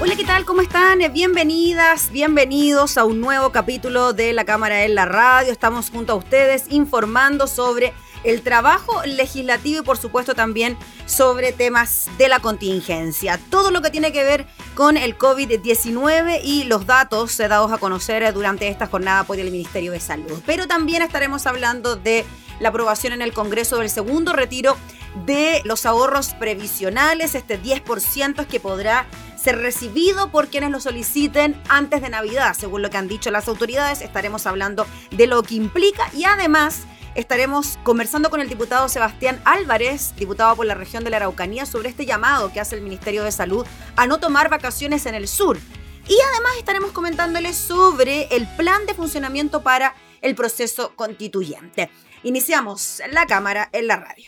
Hola, ¿qué tal? ¿Cómo están? Bienvenidas, bienvenidos a un nuevo capítulo de La Cámara en la Radio. Estamos junto a ustedes informando sobre el trabajo legislativo y por supuesto también sobre temas de la contingencia. Todo lo que tiene que ver con el COVID-19 y los datos dados a conocer durante esta jornada por el Ministerio de Salud. Pero también estaremos hablando de la aprobación en el Congreso del segundo retiro de los ahorros previsionales, este 10% que podrá ser recibido por quienes lo soliciten antes de Navidad, según lo que han dicho las autoridades. Estaremos hablando de lo que implica y además estaremos conversando con el diputado Sebastián Álvarez, diputado por la región de la Araucanía, sobre este llamado que hace el Ministerio de Salud a no tomar vacaciones en el sur. Y además estaremos comentándoles sobre el plan de funcionamiento para el proceso constituyente. Iniciamos la cámara en la radio.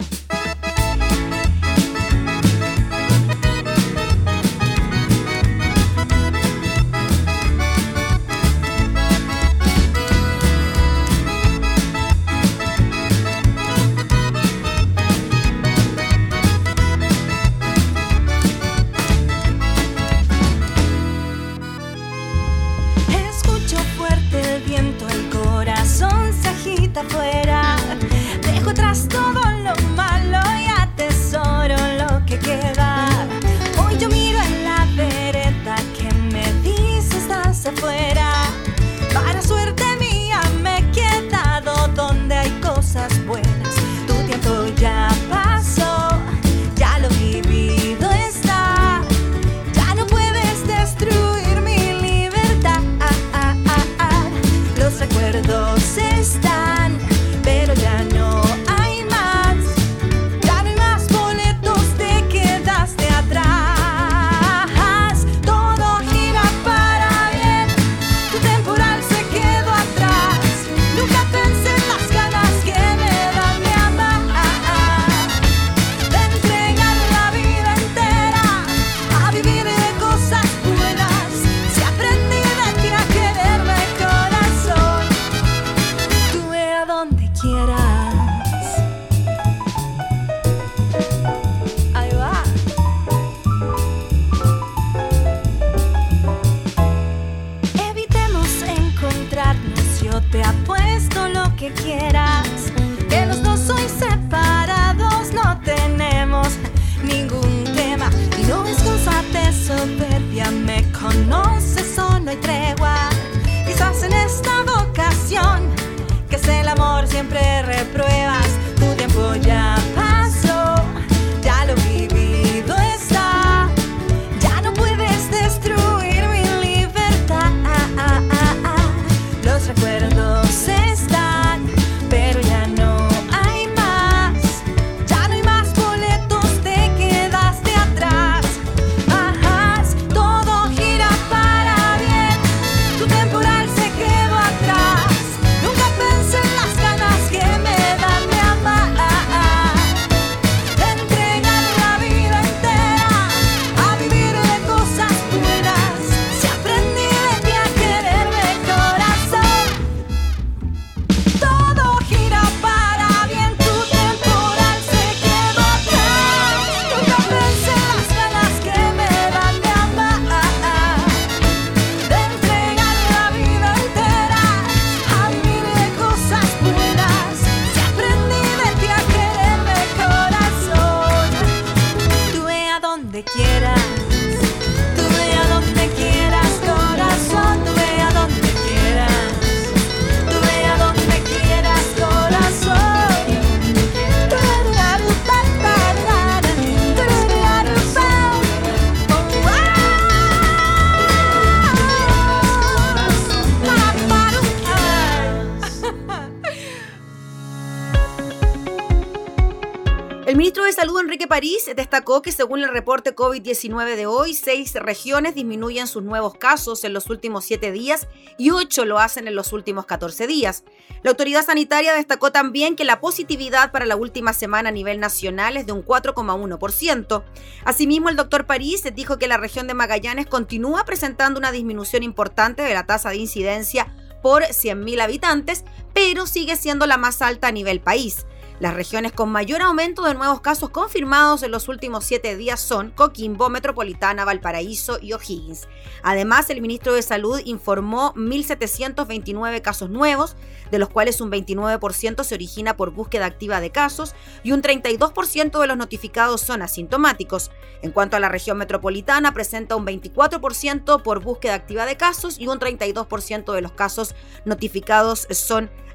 Destacó que según el reporte COVID-19 de hoy, seis regiones disminuyen sus nuevos casos en los últimos siete días y ocho lo hacen en los últimos 14 días. La autoridad sanitaria destacó también que la positividad para la última semana a nivel nacional es de un 4,1%. Asimismo, el doctor París dijo que la región de Magallanes continúa presentando una disminución importante de la tasa de incidencia por 100.000 habitantes, pero sigue siendo la más alta a nivel país. Las regiones con mayor aumento de nuevos casos confirmados en los últimos siete días son Coquimbo, Metropolitana, Valparaíso y O'Higgins. Además, el ministro de Salud informó 1.729 casos nuevos, de los cuales un 29% se origina por búsqueda activa de casos y un 32% de los notificados son asintomáticos. En cuanto a la región metropolitana, presenta un 24% por búsqueda activa de casos y un 32% de los casos notificados son asintomáticos.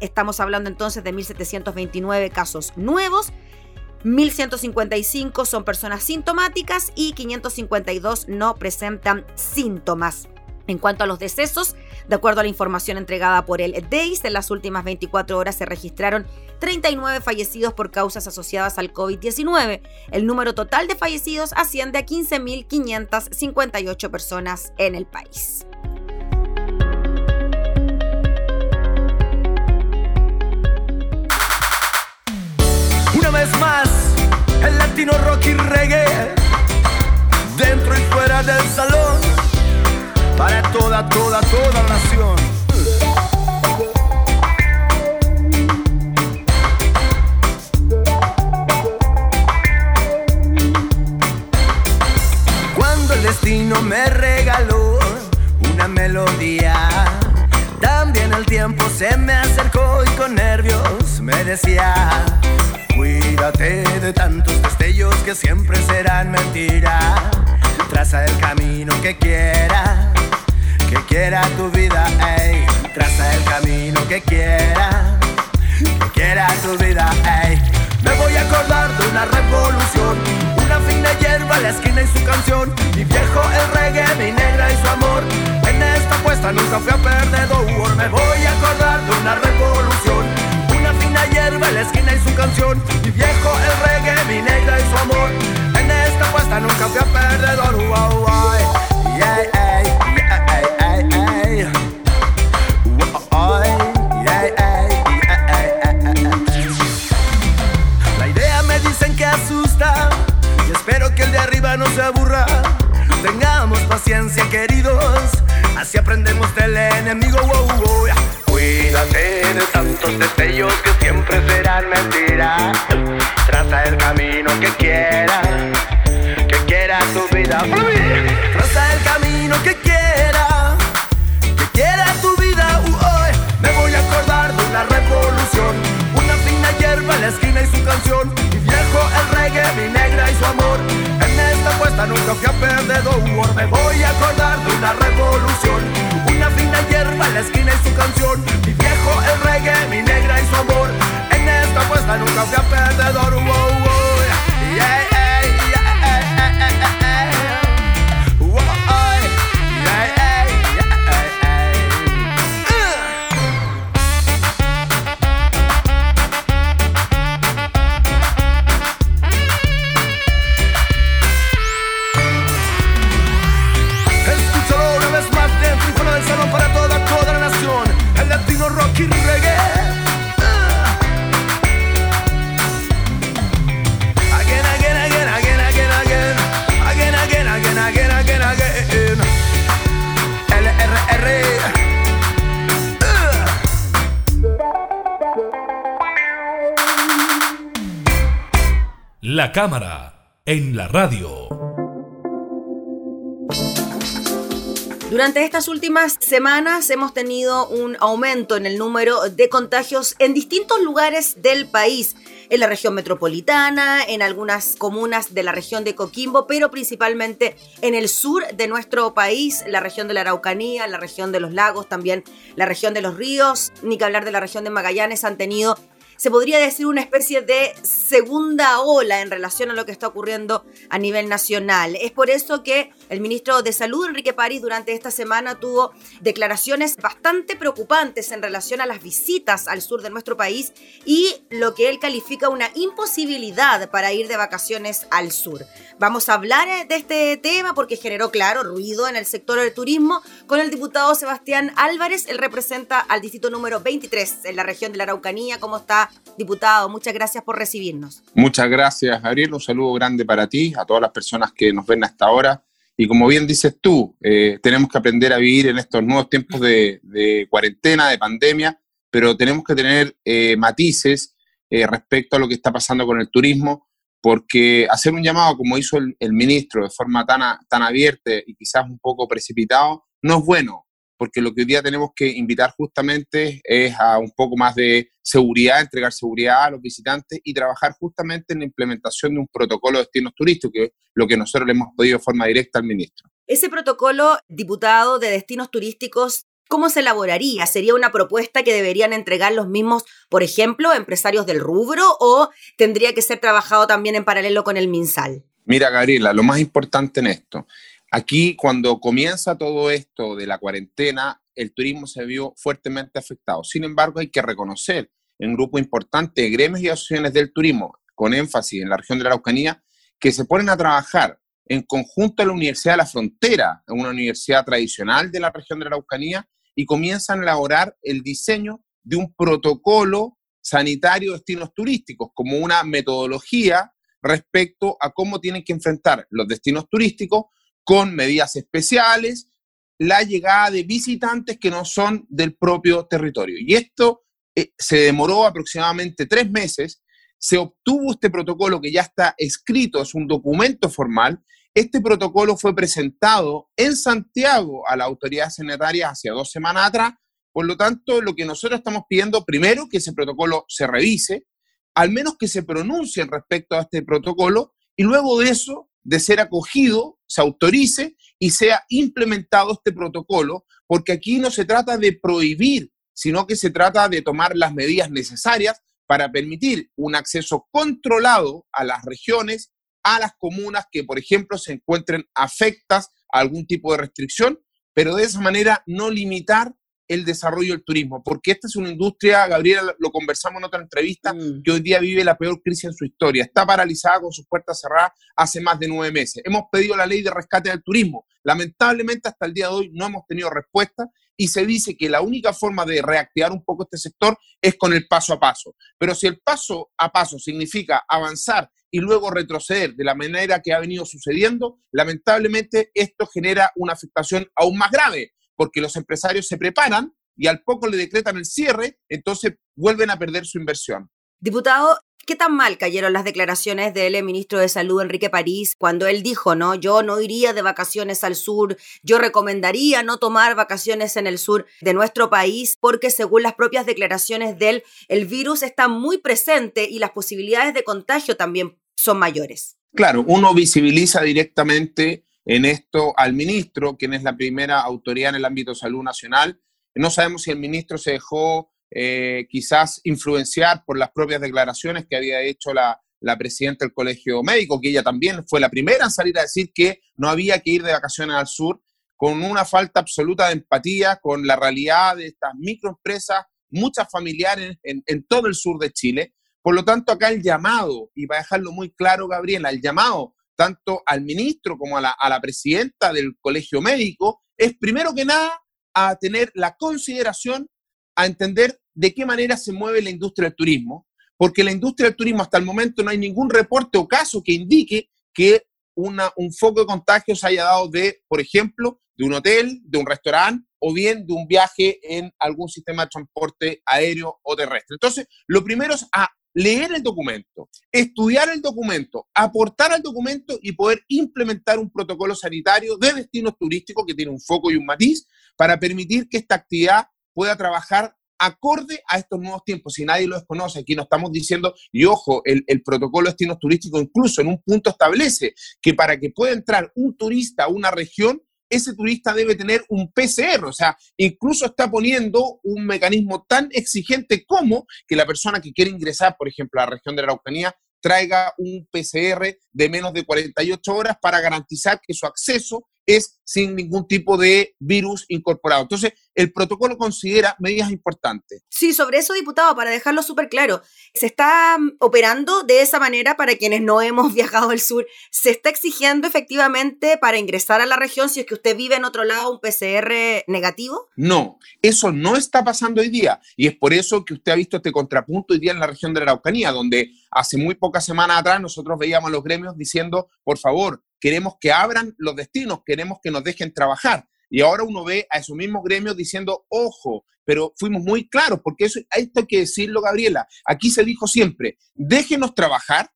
Estamos hablando entonces de 1.729 casos nuevos. 1.155 son personas sintomáticas y 552 no presentan síntomas. En cuanto a los decesos, de acuerdo a la información entregada por el DEIS, en las últimas 24 horas se registraron 39 fallecidos por causas asociadas al COVID-19. El número total de fallecidos asciende a 15.558 personas en el país. Vez más el latino rock y reggae, dentro y fuera del salón, para toda, toda, toda nación. Cuando el destino me regaló una melodía, también el tiempo se me acercó y con nervios me decía Cuídate de tantos destellos que siempre serán mentira. Traza el camino que quiera, que quiera tu vida, ey. Traza el camino que quiera, que quiera tu vida, ey. Me voy a acordar de una revolución, una fina hierba, la esquina y su canción. Mi viejo el reggae, mi negra y su amor. En esta apuesta nunca fui a perdedor. Me voy a acordar de una revolución hierba la esquina y su canción. Mi viejo el reggae, mi negra y su amor. En esta apuesta nunca fui a perdedor. La idea me dicen que asusta. Y espero que el de arriba no se aburra. Tengamos paciencia, queridos. Así aprendemos del enemigo. De tantos destellos que siempre serán mentiras. Traza el camino que quiera, que quiera tu vida fluir. Traza el camino que quiera, que quiera tu vida. Uh, me voy a acordar de una revolución, una fina hierba en la esquina y su canción. Mi viejo el reggae, mi negra y su amor. En esta apuesta nunca fui a perdedor. Me voy a acordar de una revolución fina hierba la esquina y su canción. Mi viejo el reggae, mi negra y su amor. En esta apuesta nunca fui a perdedor. Wow. Cámara en la radio. Durante estas últimas semanas hemos tenido un aumento en el número de contagios en distintos lugares del país, en la región metropolitana, en algunas comunas de la región de Coquimbo, pero principalmente en el sur de nuestro país, la región de la Araucanía, la región de los lagos, también la región de los ríos, ni que hablar de la región de Magallanes, han tenido se podría decir una especie de segunda ola en relación a lo que está ocurriendo a nivel nacional. Es por eso que el ministro de Salud, Enrique París, durante esta semana tuvo declaraciones bastante preocupantes en relación a las visitas al sur de nuestro país y lo que él califica una imposibilidad para ir de vacaciones al sur. Vamos a hablar eh, de este tema porque generó, claro, ruido en el sector del turismo con el diputado Sebastián Álvarez. Él representa al distrito número 23 en la región de la Araucanía. ¿Cómo está, diputado? Muchas gracias por recibirnos. Muchas gracias, Gabriel. Un saludo grande para ti, a todas las personas que nos ven hasta ahora. Y como bien dices tú, eh, tenemos que aprender a vivir en estos nuevos tiempos de, cuarentena, de pandemia, pero tenemos que tener eh, matices eh, respecto a lo que está pasando con el turismo, porque hacer un llamado como hizo el, ministro de forma tan, tan abierta y quizás un poco precipitado, no es bueno porque lo que hoy día tenemos que invitar justamente es a un poco más de seguridad, entregar seguridad a los visitantes y trabajar justamente en la implementación de un protocolo de destinos turísticos, que es lo que nosotros le hemos pedido de forma directa al ministro. Ese protocolo, diputado de destinos turísticos, ¿cómo se elaboraría? ¿Sería una propuesta que deberían entregar los mismos, por ejemplo, empresarios del rubro o tendría que ser trabajado también en paralelo con el MinSal? Mira, Gabriela, lo más importante en esto Aquí, cuando comienza todo esto de la cuarentena, el turismo se vio fuertemente afectado. Sin embargo, hay que reconocer en grupo importante de gremios y asociaciones del turismo, con énfasis en la región de la Araucanía, que se ponen a trabajar en conjunto a la Universidad de la Frontera, una universidad tradicional de la región de la Araucanía, y comienzan a elaborar el diseño de un protocolo sanitario de destinos turísticos, como una metodología respecto a cómo tienen que enfrentar los destinos turísticos con medidas especiales, la llegada de visitantes que no son del propio territorio. Y esto eh, se demoró aproximadamente tres meses, se obtuvo este protocolo que ya está escrito, es un documento formal. Este protocolo fue presentado en Santiago a la autoridad sanitaria hace dos semanas atrás. Por lo tanto, lo que nosotros estamos pidiendo, primero, que ese protocolo se revise, al menos que se pronuncien respecto a este protocolo, y luego de eso de ser acogido, se autorice y sea implementado este protocolo, porque aquí no se trata de prohibir, sino que se trata de tomar las medidas necesarias para permitir un acceso controlado a las regiones, a las comunas que, por ejemplo, se encuentren afectas a algún tipo de restricción, pero de esa manera no limitar el desarrollo del turismo, porque esta es una industria, Gabriela, lo conversamos en otra entrevista, mm. que hoy día vive la peor crisis en su historia. Está paralizada con sus puertas cerradas hace más de nueve meses. Hemos pedido la ley de rescate del turismo. Lamentablemente, hasta el día de hoy no hemos tenido respuesta y se dice que la única forma de reactivar un poco este sector es con el paso a paso. Pero si el paso a paso significa avanzar y luego retroceder de la manera que ha venido sucediendo, lamentablemente esto genera una afectación aún más grave porque los empresarios se preparan y al poco le decretan el cierre, entonces vuelven a perder su inversión. Diputado, ¿qué tan mal cayeron las declaraciones del ministro de Salud, Enrique París, cuando él dijo, no, yo no iría de vacaciones al sur, yo recomendaría no tomar vacaciones en el sur de nuestro país, porque según las propias declaraciones de él, el virus está muy presente y las posibilidades de contagio también son mayores? Claro, uno visibiliza directamente en esto al ministro, quien es la primera autoridad en el ámbito de salud nacional. No sabemos si el ministro se dejó eh, quizás influenciar por las propias declaraciones que había hecho la, la presidenta del Colegio Médico, que ella también fue la primera en salir a decir que no había que ir de vacaciones al sur, con una falta absoluta de empatía con la realidad de estas microempresas, muchas familiares en, todo el sur de Chile. Por lo tanto, acá el llamado, y para dejarlo muy claro, Gabriela, el llamado tanto al ministro como a la, presidenta del colegio médico, es primero que nada a tener la consideración, a entender de qué manera se mueve la industria del turismo, porque la industria del turismo hasta el momento no hay ningún reporte o caso que indique que un foco de contagio se haya dado de, por ejemplo, de un hotel, de un restaurante o bien de un viaje en algún sistema de transporte aéreo o terrestre. Entonces, lo primero es a leer el documento, estudiar el documento, aportar al documento y poder implementar un protocolo sanitario de destinos turísticos que tiene un foco y un matiz para permitir que esta actividad pueda trabajar acorde a estos nuevos tiempos. Si nadie lo desconoce, aquí no estamos diciendo, y ojo, el, el, protocolo de destinos turísticos incluso en un punto establece que para que pueda entrar un turista a una región, ese turista debe tener un PCR, o sea, incluso está poniendo un mecanismo tan exigente como que la persona que quiere ingresar, por ejemplo, a la región de la Araucanía, traiga un PCR de menos de 48 horas para garantizar que su acceso es sin ningún tipo de virus incorporado. Entonces, el protocolo considera medidas importantes. Sí, sobre eso, diputado, para dejarlo súper claro, se está mm, operando de esa manera para quienes no hemos viajado al sur. Se está exigiendo efectivamente para ingresar a la región si es que usted vive en otro lado un PCR negativo. No, eso no está pasando hoy día y es por eso que usted ha visto este contrapunto hoy día en la región de la Araucanía, donde hace muy pocas semanas atrás nosotros veíamos a los gremios diciendo, por favor, queremos que abran los destinos, queremos que nos dejen trabajar. Y ahora uno ve a esos mismos gremios diciendo, ojo, pero fuimos muy claros, porque eso, esto hay que decirlo, Gabriela. Aquí se dijo siempre, déjenos trabajar,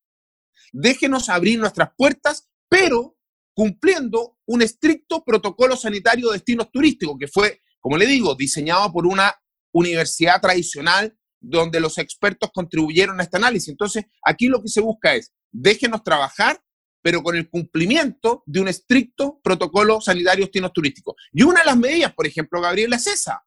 déjenos abrir nuestras puertas, pero cumpliendo un estricto protocolo sanitario de destinos turísticos, que fue, como le digo, diseñado por una universidad tradicional donde los expertos contribuyeron a este análisis. Entonces, aquí lo que se busca es, déjenos trabajar, pero con el cumplimiento de un estricto protocolo sanitario turísticos. Y una de las medidas, por ejemplo, Gabriela, es esa,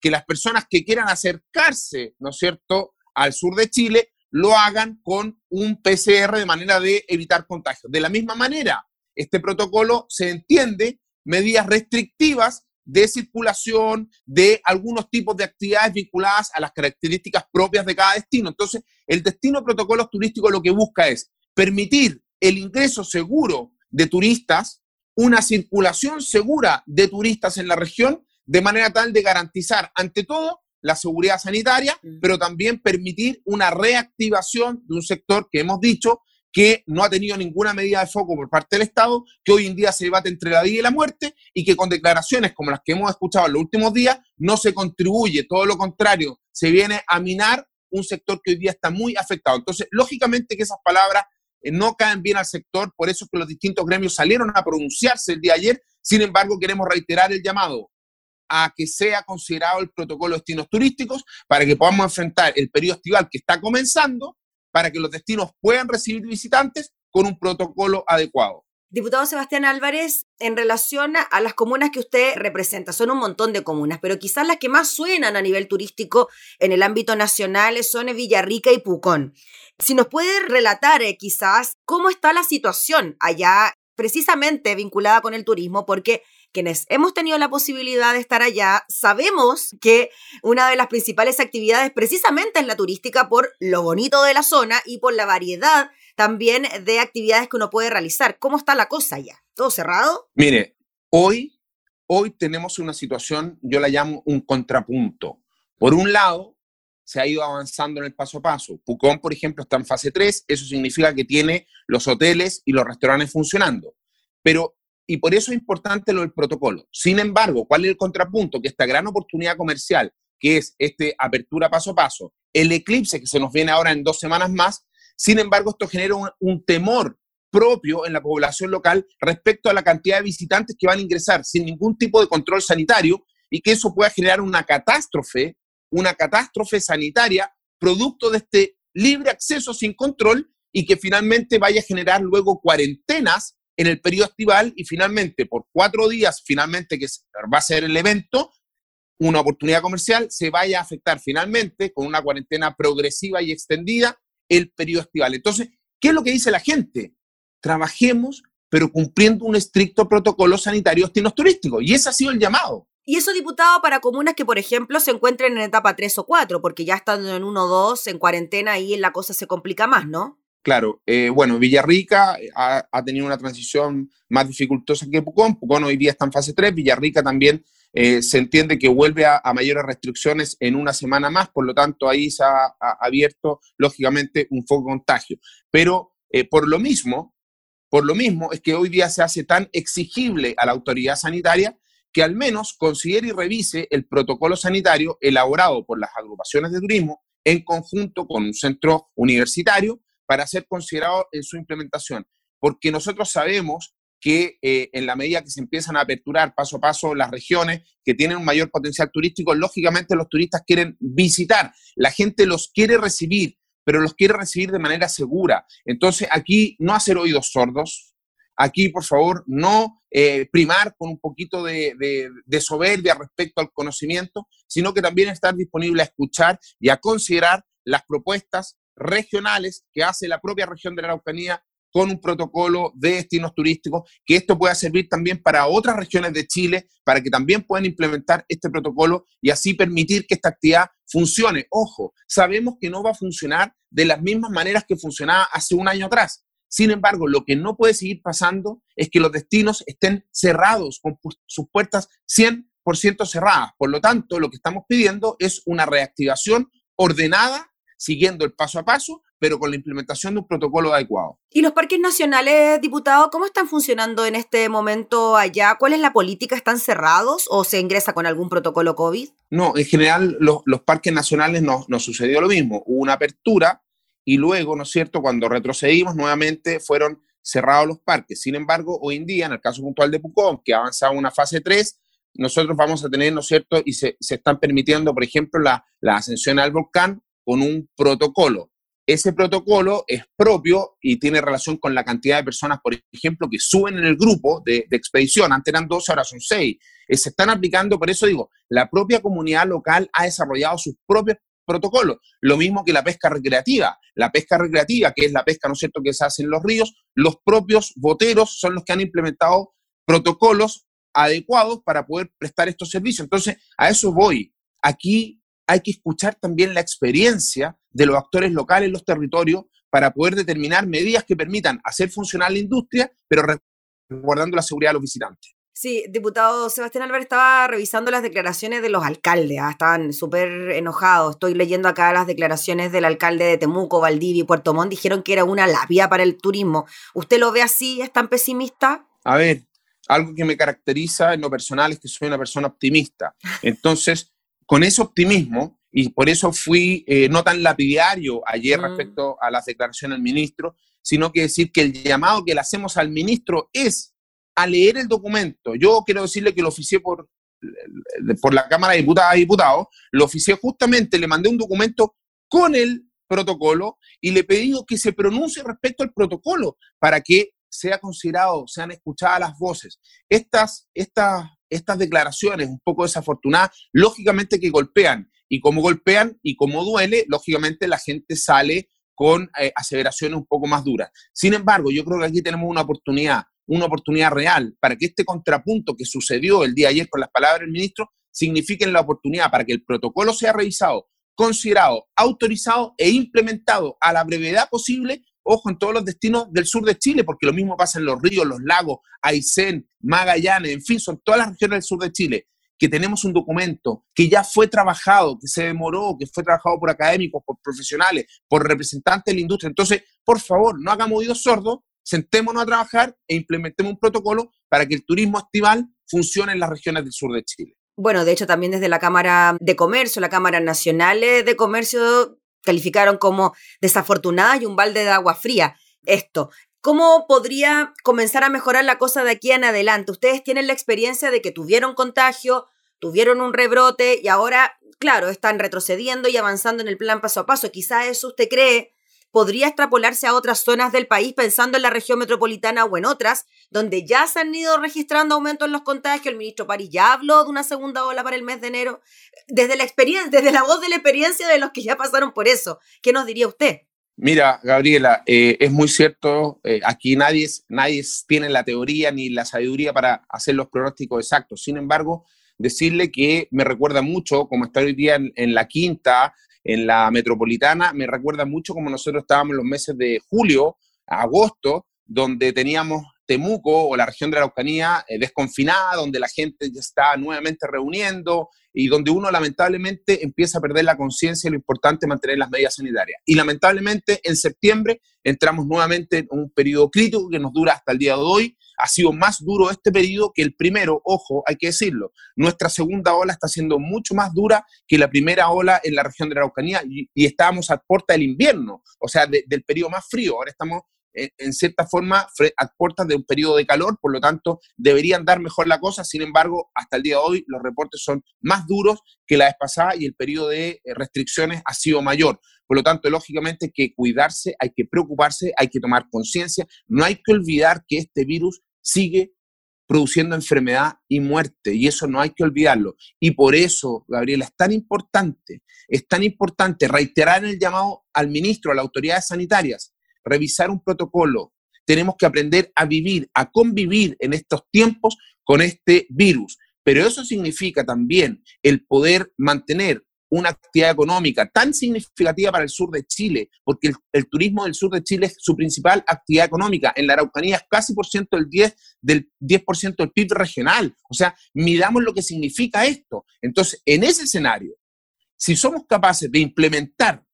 que las personas que quieran acercarse, ¿no es cierto?, al sur de Chile, lo hagan con un PCR de manera de evitar contagios. De la misma manera, este protocolo se entiende medidas restrictivas de circulación de algunos tipos de actividades vinculadas a las características propias de cada destino. Entonces, el destino de protocolos turísticos lo que busca es permitir el ingreso seguro de turistas, una circulación segura de turistas en la región, de manera tal de garantizar, ante todo, la seguridad sanitaria, mm. pero también permitir una reactivación de un sector que hemos dicho que no ha tenido ninguna medida de foco por parte del Estado, que hoy en día se debate entre la vida y la muerte y que con declaraciones como las que hemos escuchado en los últimos días no se contribuye, todo lo contrario, se viene a minar un sector que hoy día está muy afectado. Entonces, lógicamente que esas palabras no caen bien al sector, por eso es que los distintos gremios salieron a pronunciarse el día de ayer. Sin embargo, queremos reiterar el llamado a que sea considerado el protocolo de destinos turísticos para que podamos enfrentar el periodo estival que está comenzando, para que los destinos puedan recibir visitantes con un protocolo adecuado. Diputado Sebastián Álvarez, en relación a las comunas que usted representa, son un montón de comunas, pero quizás las que más suenan a nivel turístico en el ámbito nacional son Villarrica y Pucón. Si nos puede relatar eh, quizás cómo está la situación allá, precisamente vinculada con el turismo, porque quienes hemos tenido la posibilidad de estar allá, sabemos que una de las principales actividades precisamente es la turística por lo bonito de la zona y por la variedad también de actividades que uno puede realizar. ¿Cómo está la cosa allá? ¿Todo cerrado? Mire, hoy, hoy tenemos una situación, yo la llamo un contrapunto. Por un lado, se ha ido avanzando en el paso a paso. Pucón, por ejemplo, está en fase 3, eso significa que tiene los hoteles y los restaurantes funcionando. Pero, y por eso es importante lo del protocolo. Sin embargo, ¿cuál es el contrapunto? Que esta gran oportunidad comercial, que es este apertura paso a paso, el eclipse que se nos viene ahora en dos semanas más, sin embargo, esto genera un, un temor propio en la población local respecto a la cantidad de visitantes que van a ingresar sin ningún tipo de control sanitario y que eso pueda generar una catástrofe una catástrofe sanitaria producto de este libre acceso sin control y que finalmente vaya a generar luego cuarentenas en el periodo estival y finalmente por cuatro días, finalmente que va a ser el evento, una oportunidad comercial, se vaya a afectar finalmente con una cuarentena progresiva y extendida el periodo estival. Entonces, ¿qué es lo que dice la gente? Trabajemos, pero cumpliendo un estricto protocolo sanitario de destinos turísticos. Y ese ha sido el llamado. Y eso diputado para comunas que, por ejemplo, se encuentren en etapa 3 o 4, porque ya estando en 1 o 2, en cuarentena, ahí la cosa se complica más, ¿no? Claro, eh, bueno, Villarrica eh, ha, tenido una transición más dificultosa que Pucón. Pucón hoy día está en fase 3, Villarrica también eh, se entiende que vuelve a, mayores restricciones en una semana más, por lo tanto ahí se ha, abierto, lógicamente, un foco de contagio. Pero por lo mismo, por lo mismo es que hoy día se hace tan exigible a la autoridad sanitaria que al menos considere y revise el protocolo sanitario elaborado por las agrupaciones de turismo en conjunto con un centro universitario para ser considerado en su implementación. Porque nosotros sabemos que eh, en la medida que se empiezan a aperturar paso a paso las regiones que tienen un mayor potencial turístico, lógicamente los turistas quieren visitar, la gente los quiere recibir, pero los quiere recibir de manera segura. Entonces aquí no hacer oídos sordos, aquí, por favor, no eh, primar con un poquito de, de, soberbia respecto al conocimiento, sino que también estar disponible a escuchar y a considerar las propuestas regionales que hace la propia región de la Araucanía con un protocolo de destinos turísticos, que esto pueda servir también para otras regiones de Chile, para que también puedan implementar este protocolo y así permitir que esta actividad funcione. Ojo, sabemos que no va a funcionar de las mismas maneras que funcionaba hace un año atrás. Sin embargo, lo que no puede seguir pasando es que los destinos estén cerrados, con sus puertas 100% cerradas. Por lo tanto, lo que estamos pidiendo es una reactivación ordenada, siguiendo el paso a paso, pero con la implementación de un protocolo adecuado. ¿Y los parques nacionales, diputado, cómo están funcionando en este momento allá? ¿Cuál es la política? ¿Están cerrados o se ingresa con algún protocolo COVID? No, en general los, parques nacionales nos no sucedió lo mismo. Hubo una apertura y luego, ¿no es cierto?, cuando retrocedimos nuevamente fueron cerrados los parques. Sin embargo, hoy en día, en el caso puntual de Pucón, que ha avanzado una fase 3, nosotros vamos a tener, ¿no es cierto?, y se, se están permitiendo, por ejemplo, la, la ascensión al volcán con un protocolo ese protocolo es propio y tiene relación con la cantidad de personas, por ejemplo, que suben en el grupo de, expedición. Antes eran 12, ahora son 6. Eh, se están aplicando, por eso digo, la propia comunidad local ha desarrollado sus propios protocolos. Lo mismo que la pesca recreativa. La pesca recreativa, que es la pesca, ¿no cierto?, que se hace en los ríos, los propios boteros son los que han implementado protocolos adecuados para poder prestar estos servicios. Entonces, a eso voy. Aquí hay que escuchar también la experiencia de los actores locales en los territorios para poder determinar medidas que permitan hacer funcionar la industria, pero guardando la seguridad de los visitantes. Sí, diputado Sebastián Álvarez estaba revisando las declaraciones de los alcaldes, ah, estaban súper enojados. Estoy leyendo acá las declaraciones del alcalde de Temuco, Valdivia y Puerto Montt, dijeron que era una labia para el turismo. ¿Usted lo ve así? ¿Es tan pesimista? A ver, algo que me caracteriza en lo personal es que soy una persona optimista. Entonces, con ese optimismo, y por eso fui eh, no tan lapidario ayer mm. respecto a las declaraciones del ministro, sino que decir que el llamado que le hacemos al ministro es a leer el documento. Yo quiero decirle que lo oficié por, por la Cámara de Diputadas y Diputados, lo oficié justamente, le mandé un documento con el protocolo y le pedí que se pronuncie respecto al protocolo para que sea considerado, sean escuchadas las voces. Estas, estas estas declaraciones un poco desafortunadas, lógicamente que golpean. Y como golpean y como duele, lógicamente la gente sale con eh, aseveraciones un poco más duras. Sin embargo, yo creo que aquí tenemos una oportunidad, una oportunidad real para que este contrapunto que sucedió el día ayer con las palabras del ministro signifiquen la oportunidad para que el protocolo sea revisado, considerado, autorizado e implementado a la brevedad posible ojo, en todos los destinos del sur de Chile, porque lo mismo pasa en los ríos, los lagos, Aysén, Magallanes, en fin, son todas las regiones del sur de Chile, que tenemos un documento que ya fue trabajado, que se demoró, que fue trabajado por académicos, por profesionales, por representantes de la industria. Entonces, por favor, no hagamos oídos sordos, sentémonos a trabajar e implementemos un protocolo para que el turismo estival funcione en las regiones del sur de Chile. Bueno, de hecho, también desde la Cámara de Comercio, la Cámara Nacional de Comercio, calificaron como desafortunada y un balde de agua fría. Esto, ¿Cómo podría comenzar a mejorar la cosa de aquí en adelante? Ustedes tienen la experiencia de que tuvieron contagio, tuvieron un rebrote y ahora, claro, están retrocediendo y avanzando en el plan paso a paso. Quizá eso usted cree podría extrapolarse a otras zonas del país pensando en la región metropolitana o en otras, donde ya se han ido registrando aumentos en los contagios. El ministro París ya habló de una segunda ola para el mes de enero. Desde la experiencia, desde la voz de la experiencia de los que ya pasaron por eso, ¿qué nos diría usted? Mira, Gabriela, eh, es muy cierto, eh, aquí nadie, nadie tiene la teoría ni la sabiduría para hacer los pronósticos exactos. Sin embargo, decirle que me recuerda mucho, como está hoy día en la quinta, en la metropolitana me recuerda mucho como nosotros estábamos en los meses de julio, agosto, donde teníamos Temuco o la región de la Araucanía eh, desconfinada, donde la gente ya está nuevamente reuniendo y donde uno lamentablemente empieza a perder la conciencia de lo importante mantener las medidas sanitarias. Y lamentablemente en septiembre entramos nuevamente en un periodo crítico que nos dura hasta el día de hoy, ha sido más duro este periodo que el primero, ojo, hay que decirlo. Nuestra segunda ola está siendo mucho más dura que la primera ola en la región de la Araucanía y, estábamos a puerta del invierno, o sea, del periodo más frío. Ahora estamos en, cierta forma a puertas de un periodo de calor, por lo tanto deberían dar mejor la cosa, sin embargo, hasta el día de hoy los reportes son más duros que la vez pasada y el periodo de eh, restricciones ha sido mayor. Por lo tanto, lógicamente hay que cuidarse, hay que preocuparse, hay que tomar conciencia, no hay que olvidar que este virus sigue produciendo enfermedad y muerte, y eso no hay que olvidarlo. Y por eso, Gabriela, es tan importante, es tan importante reiterar el llamado al ministro, a las autoridades sanitarias, revisar un protocolo. Tenemos que aprender a vivir, a convivir en estos tiempos con este virus. Pero eso significa también el poder mantener una actividad económica tan significativa para el sur de Chile, porque el, turismo del sur de Chile es su principal actividad económica. En la Araucanía es casi por ciento del 10, del 10% del PIB regional. O sea, miramos lo que significa esto. Entonces, en ese escenario, si somos capaces de implementar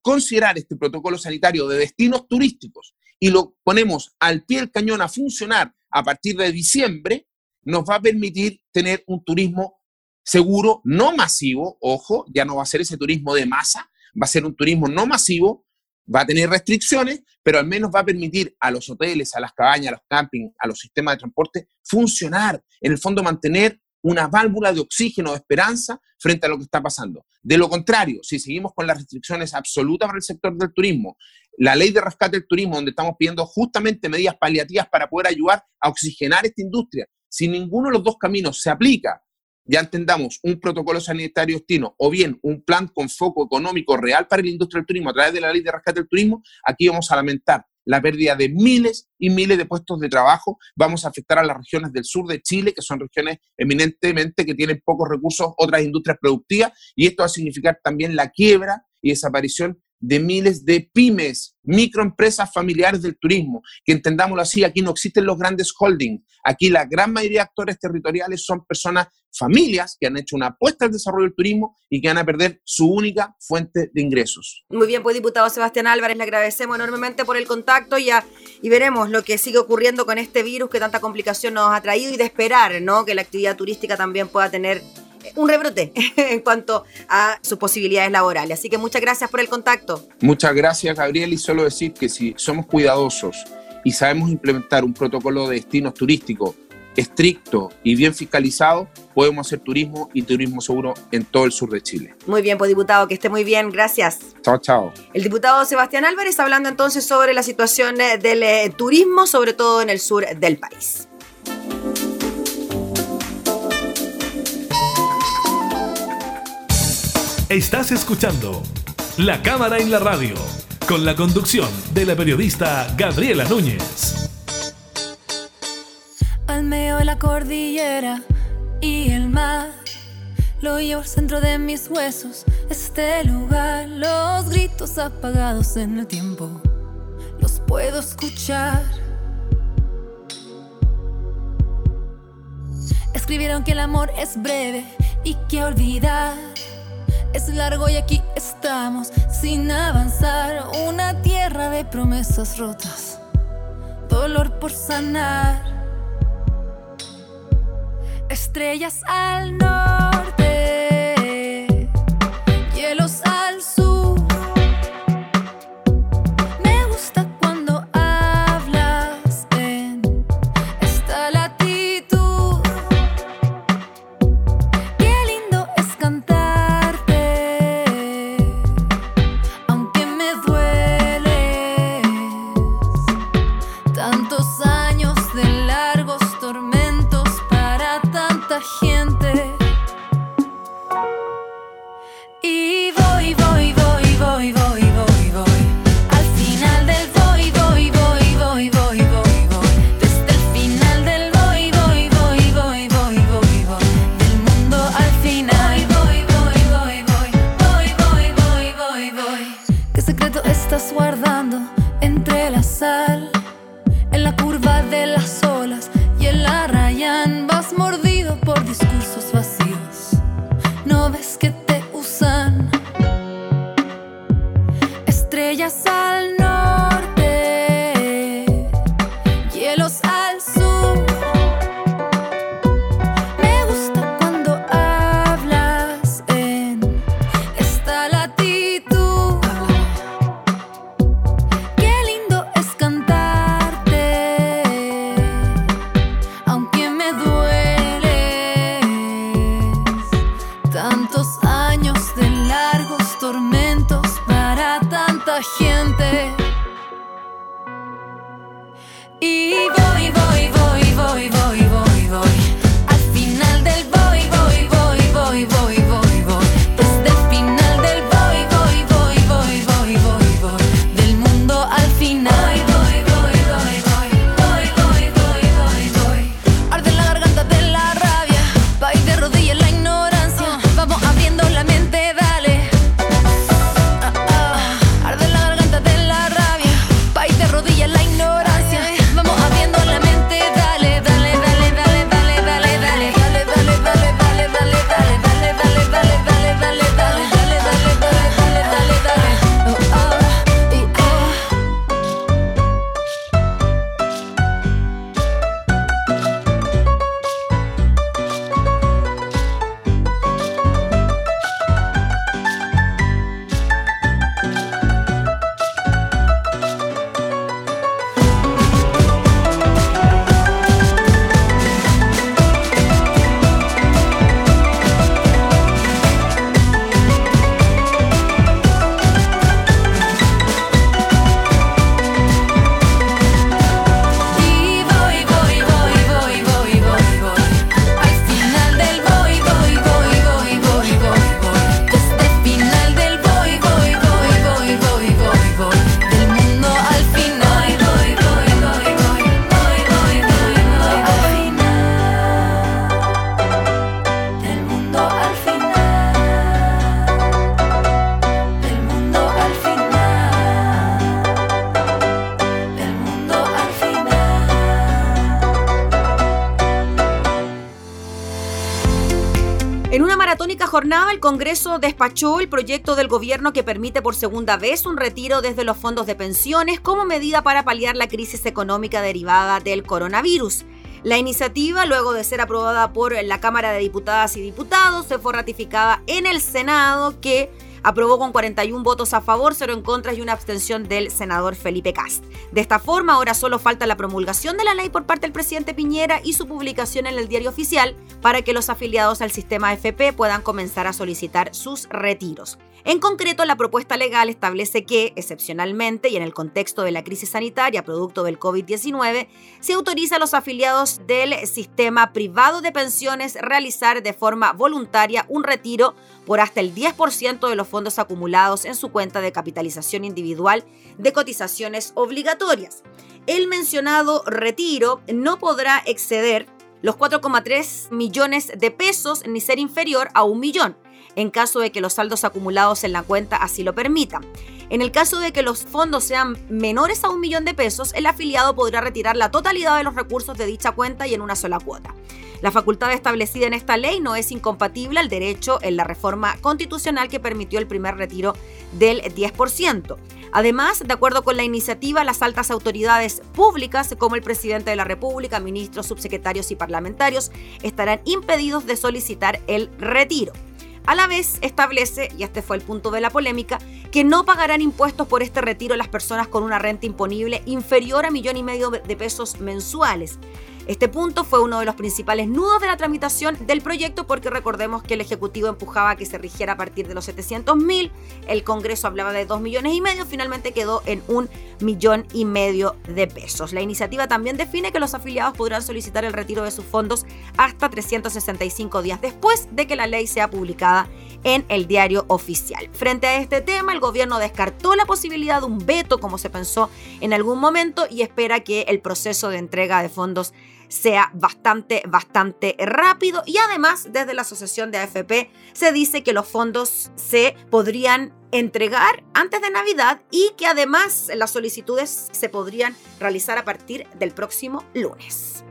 considerar este protocolo sanitario de destinos turísticos y lo ponemos al pie del cañón a funcionar a partir de diciembre, nos va a permitir tener un turismo seguro, no masivo, ojo, ya no va a ser ese turismo de masa, va a ser un turismo no masivo, va a tener restricciones, pero al menos va a permitir a los hoteles, a las cabañas, a los campings, a los sistemas de transporte funcionar, en el fondo mantener una válvula de oxígeno, de esperanza frente a lo que está pasando. De lo contrario, si seguimos con las restricciones absolutas para el sector del turismo, la ley de rescate del turismo, donde estamos pidiendo justamente medidas paliativas para poder ayudar a oxigenar esta industria, si ninguno de los dos caminos se aplica, ya entendamos un protocolo sanitario destino o bien un plan con foco económico real para la industria del turismo a través de la ley de rescate del turismo, aquí vamos a lamentar la pérdida de miles y miles de puestos de trabajo. Vamos a afectar a las regiones del sur de Chile, que son regiones eminentemente que tienen pocos recursos, otras industrias productivas, y esto va a significar también la quiebra y desaparición de miles de pymes, microempresas familiares del turismo, que entendámoslo así, aquí no existen los grandes holdings, aquí la gran mayoría de actores territoriales son personas, familias que han hecho una apuesta al desarrollo del turismo y que van a perder su única fuente de ingresos. Muy bien, pues diputado Sebastián Álvarez, le agradecemos enormemente por el contacto y, y veremos lo que sigue ocurriendo con este virus que tanta complicación nos ha traído y de esperar ¿no? que la actividad turística también pueda tener un rebrote en cuanto a sus posibilidades laborales. Así que muchas gracias por el contacto. Muchas gracias, Gabriel. Y solo decir que si somos cuidadosos y sabemos implementar un protocolo de destinos turísticos estricto y bien fiscalizado, podemos hacer turismo y turismo seguro en todo el sur de Chile. Muy bien, pues diputado, que esté muy bien, gracias. Chao, chao. El diputado Sebastián Álvarez hablando entonces sobre la situación eh, del eh, turismo, sobre todo en el sur del país. Estás escuchando La Cámara en la Radio, con la conducción de la periodista Gabriela Núñez. Al medio la cordillera y el mar, lo llevo al centro de mis huesos, este lugar, los gritos apagados en el tiempo, los puedo escuchar. Escribieron que el amor es breve y que olvidar es largo y aquí estamos sin avanzar. Una tierra de promesas rotas, dolor por sanar. Estrellas al norte. Jornada, el Congreso despachó el proyecto del gobierno que permite por segunda vez un retiro desde los fondos de pensiones como medida para paliar la crisis económica derivada del coronavirus. La iniciativa, luego de ser aprobada por la Cámara de Diputadas y Diputados, se fue ratificada en el Senado que aprobó con 41 votos a favor, 0 en contra y una abstención del senador Felipe Cast. De esta forma, ahora solo falta la promulgación de la ley por parte del presidente Piñera y su publicación en el diario oficial para que los afiliados al sistema FP puedan comenzar a solicitar sus retiros. En concreto, la propuesta legal establece que, excepcionalmente y en el contexto de la crisis sanitaria producto del COVID-19, se autoriza a los afiliados del sistema privado de pensiones realizar de forma voluntaria un retiro por hasta el 10% de los fondos acumulados en su cuenta de capitalización individual de cotizaciones obligatorias. El mencionado retiro no podrá exceder los 4,3 millones de pesos ni ser inferior a un millón en caso de que los saldos acumulados en la cuenta así lo permitan. En el caso de que los fondos sean menores a un millón de pesos, el afiliado podrá retirar la totalidad de los recursos de dicha cuenta y en una sola cuota. La facultad establecida en esta ley no es incompatible al derecho en la reforma constitucional que permitió el primer retiro del 10%. Además, de acuerdo con la iniciativa, las altas autoridades públicas, como el presidente de la República, ministros, subsecretarios y parlamentarios, estarán impedidos de solicitar el retiro. A la vez establece, y este fue el punto de la polémica, que no pagarán impuestos por este retiro las personas con una renta imponible inferior a millón y medio de pesos mensuales. Este punto fue uno de los principales nudos de la tramitación del proyecto porque recordemos que el Ejecutivo empujaba a que se rigiera a partir de los 700 mil, el Congreso hablaba de 2 millones y medio, finalmente quedó en un millón y medio de pesos. La iniciativa también define que los afiliados podrán solicitar el retiro de sus fondos hasta 365 días después de que la ley sea publicada en el diario oficial. Frente a este tema, el gobierno descartó la posibilidad de un veto, como se pensó en algún momento, y espera que el proceso de entrega de fondos sea bastante, bastante rápido. Y además, desde la Asociación de AFP se dice que los fondos se podrían entregar antes de Navidad y que además las solicitudes se podrían realizar a partir del próximo lunes.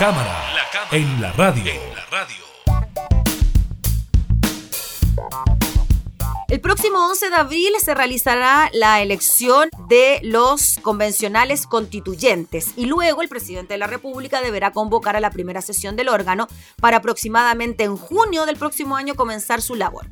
La cámara, en la radio. El próximo 11 de abril se realizará la elección de los convencionales constituyentes y luego el presidente de la República deberá convocar a la primera sesión del órgano para aproximadamente en junio del próximo año comenzar su labor.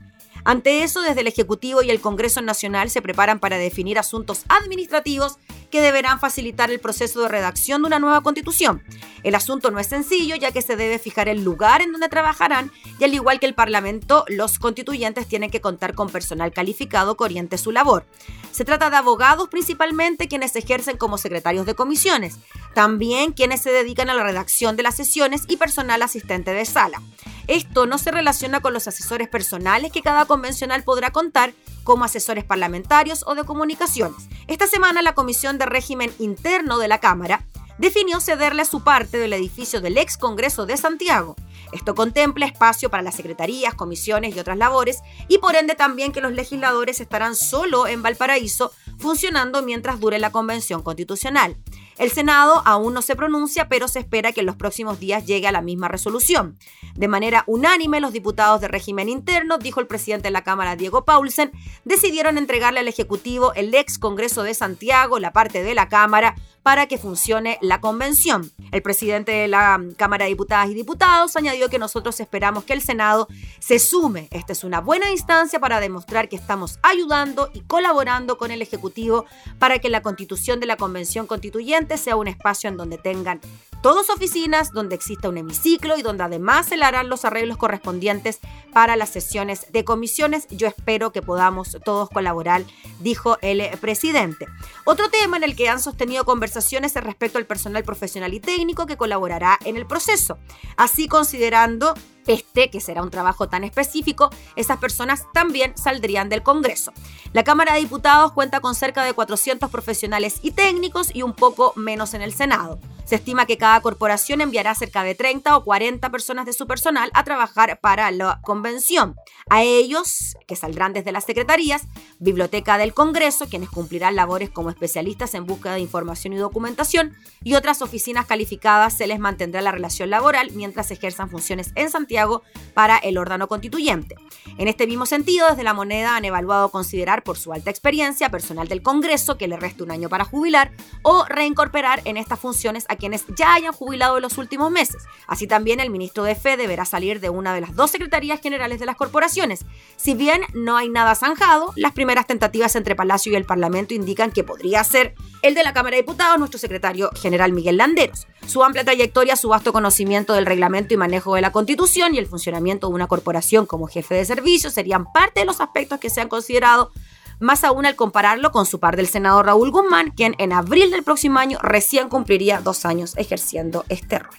Ante eso, desde el Ejecutivo y el Congreso Nacional se preparan para definir asuntos administrativos que deberán facilitar el proceso de redacción de una nueva constitución. El asunto no es sencillo, ya que se debe fijar el lugar en donde trabajarán y al igual que el Parlamento, los constituyentes tienen que contar con personal calificado que oriente su labor. Se trata de abogados principalmente quienes ejercen como secretarios de comisiones, también quienes se dedican a la redacción de las sesiones y personal asistente de sala. Esto no se relaciona con los asesores personales que cada convencional podrá contar como asesores parlamentarios o de comunicaciones. Esta semana la Comisión de Régimen Interno de la Cámara definió cederle su parte del edificio del ex Congreso de Santiago. Esto contempla espacio para las secretarías, comisiones y otras labores, y por ende también que los legisladores estarán solo en Valparaíso funcionando mientras dure la convención constitucional. El Senado aún no se pronuncia, pero se espera que en los próximos días llegue a la misma resolución. De manera unánime, los diputados de régimen interno, dijo el presidente de la Cámara, Diego Paulsen, decidieron entregarle al Ejecutivo el ex Congreso de Santiago, la parte de la Cámara, para que funcione la convención. El presidente de la Cámara de Diputadas y Diputados añadió que nosotros esperamos que el Senado se sume. Esta es una buena instancia para demostrar que estamos ayudando y colaborando con el Ejecutivo para que la constitución de la Convención Constituyente sea un espacio en donde tengan todas oficinas, donde exista un hemiciclo y donde además se le harán los arreglos correspondientes para las sesiones de comisiones. Yo espero que podamos todos colaborar, dijo el presidente. Otro tema en el que han sostenido conversaciones es respecto al personal profesional y técnico que colaborará en el proceso. Así considerando este, que será un trabajo tan específico, esas personas también saldrían del Congreso. La Cámara de Diputados cuenta con cerca de 400 profesionales y técnicos y un poco menos en el Senado. Se estima que cada corporación enviará cerca de 30 o 40 personas de su personal a trabajar para la convención. A ellos, que saldrán desde las secretarías, Biblioteca del Congreso, quienes cumplirán labores como especialistas en búsqueda de información y documentación, y otras oficinas calificadas se les mantendrá la relación laboral mientras ejerzan funciones en Santiago para el órgano constituyente. En este mismo sentido, desde la moneda han evaluado considerar por su alta experiencia personal del Congreso que le reste un año para jubilar o reincorporar en estas funciones a quienes ya hayan jubilado en los últimos meses. Así también el ministro de Fe deberá salir de una de las dos secretarías generales de las corporaciones. Si bien no hay nada zanjado, las primeras tentativas entre Palacio y el Parlamento indican que podría ser el de la Cámara de Diputados, nuestro secretario general Miguel Landeros. Su amplia trayectoria, su vasto conocimiento del reglamento y manejo de la Constitución y el funcionamiento de una corporación como jefe de servicio serían parte de los aspectos que se han considerado más aún al compararlo con su par del senador Raúl Guzmán, quien en abril del próximo año recién cumpliría dos años ejerciendo este rol.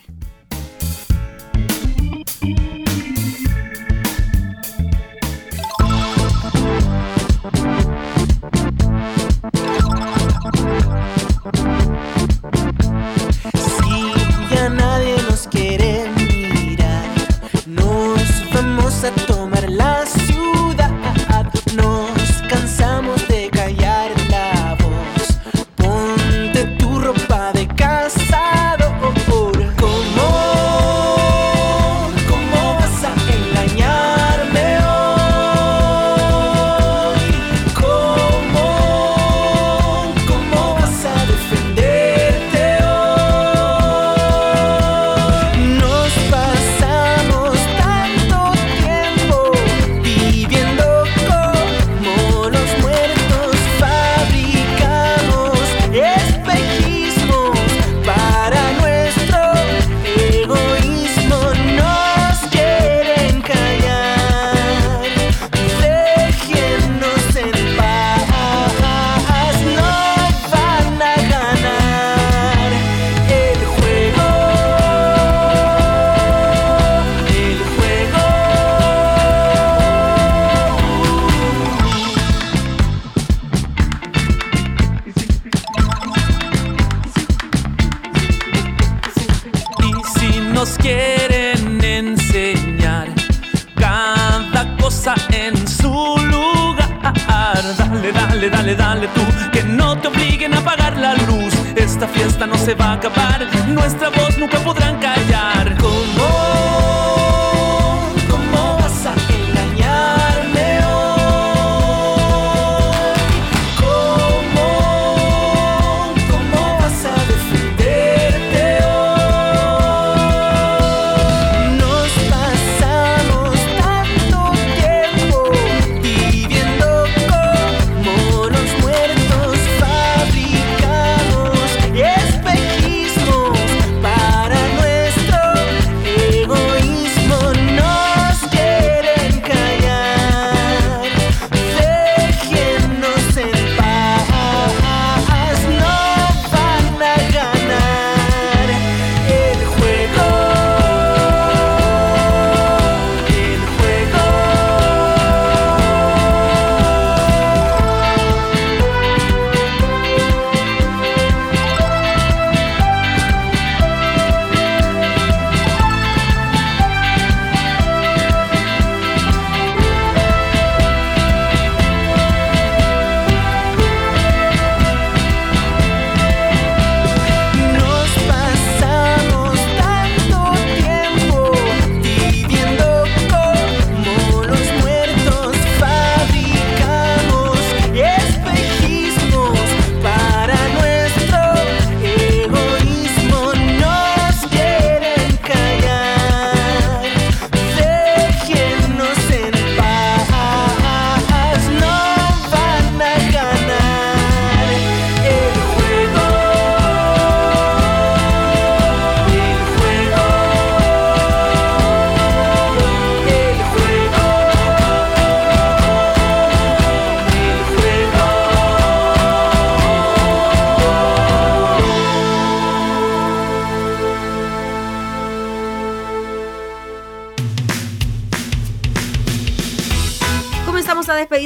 Si ya nadie nos quiere mirar, nos vamos a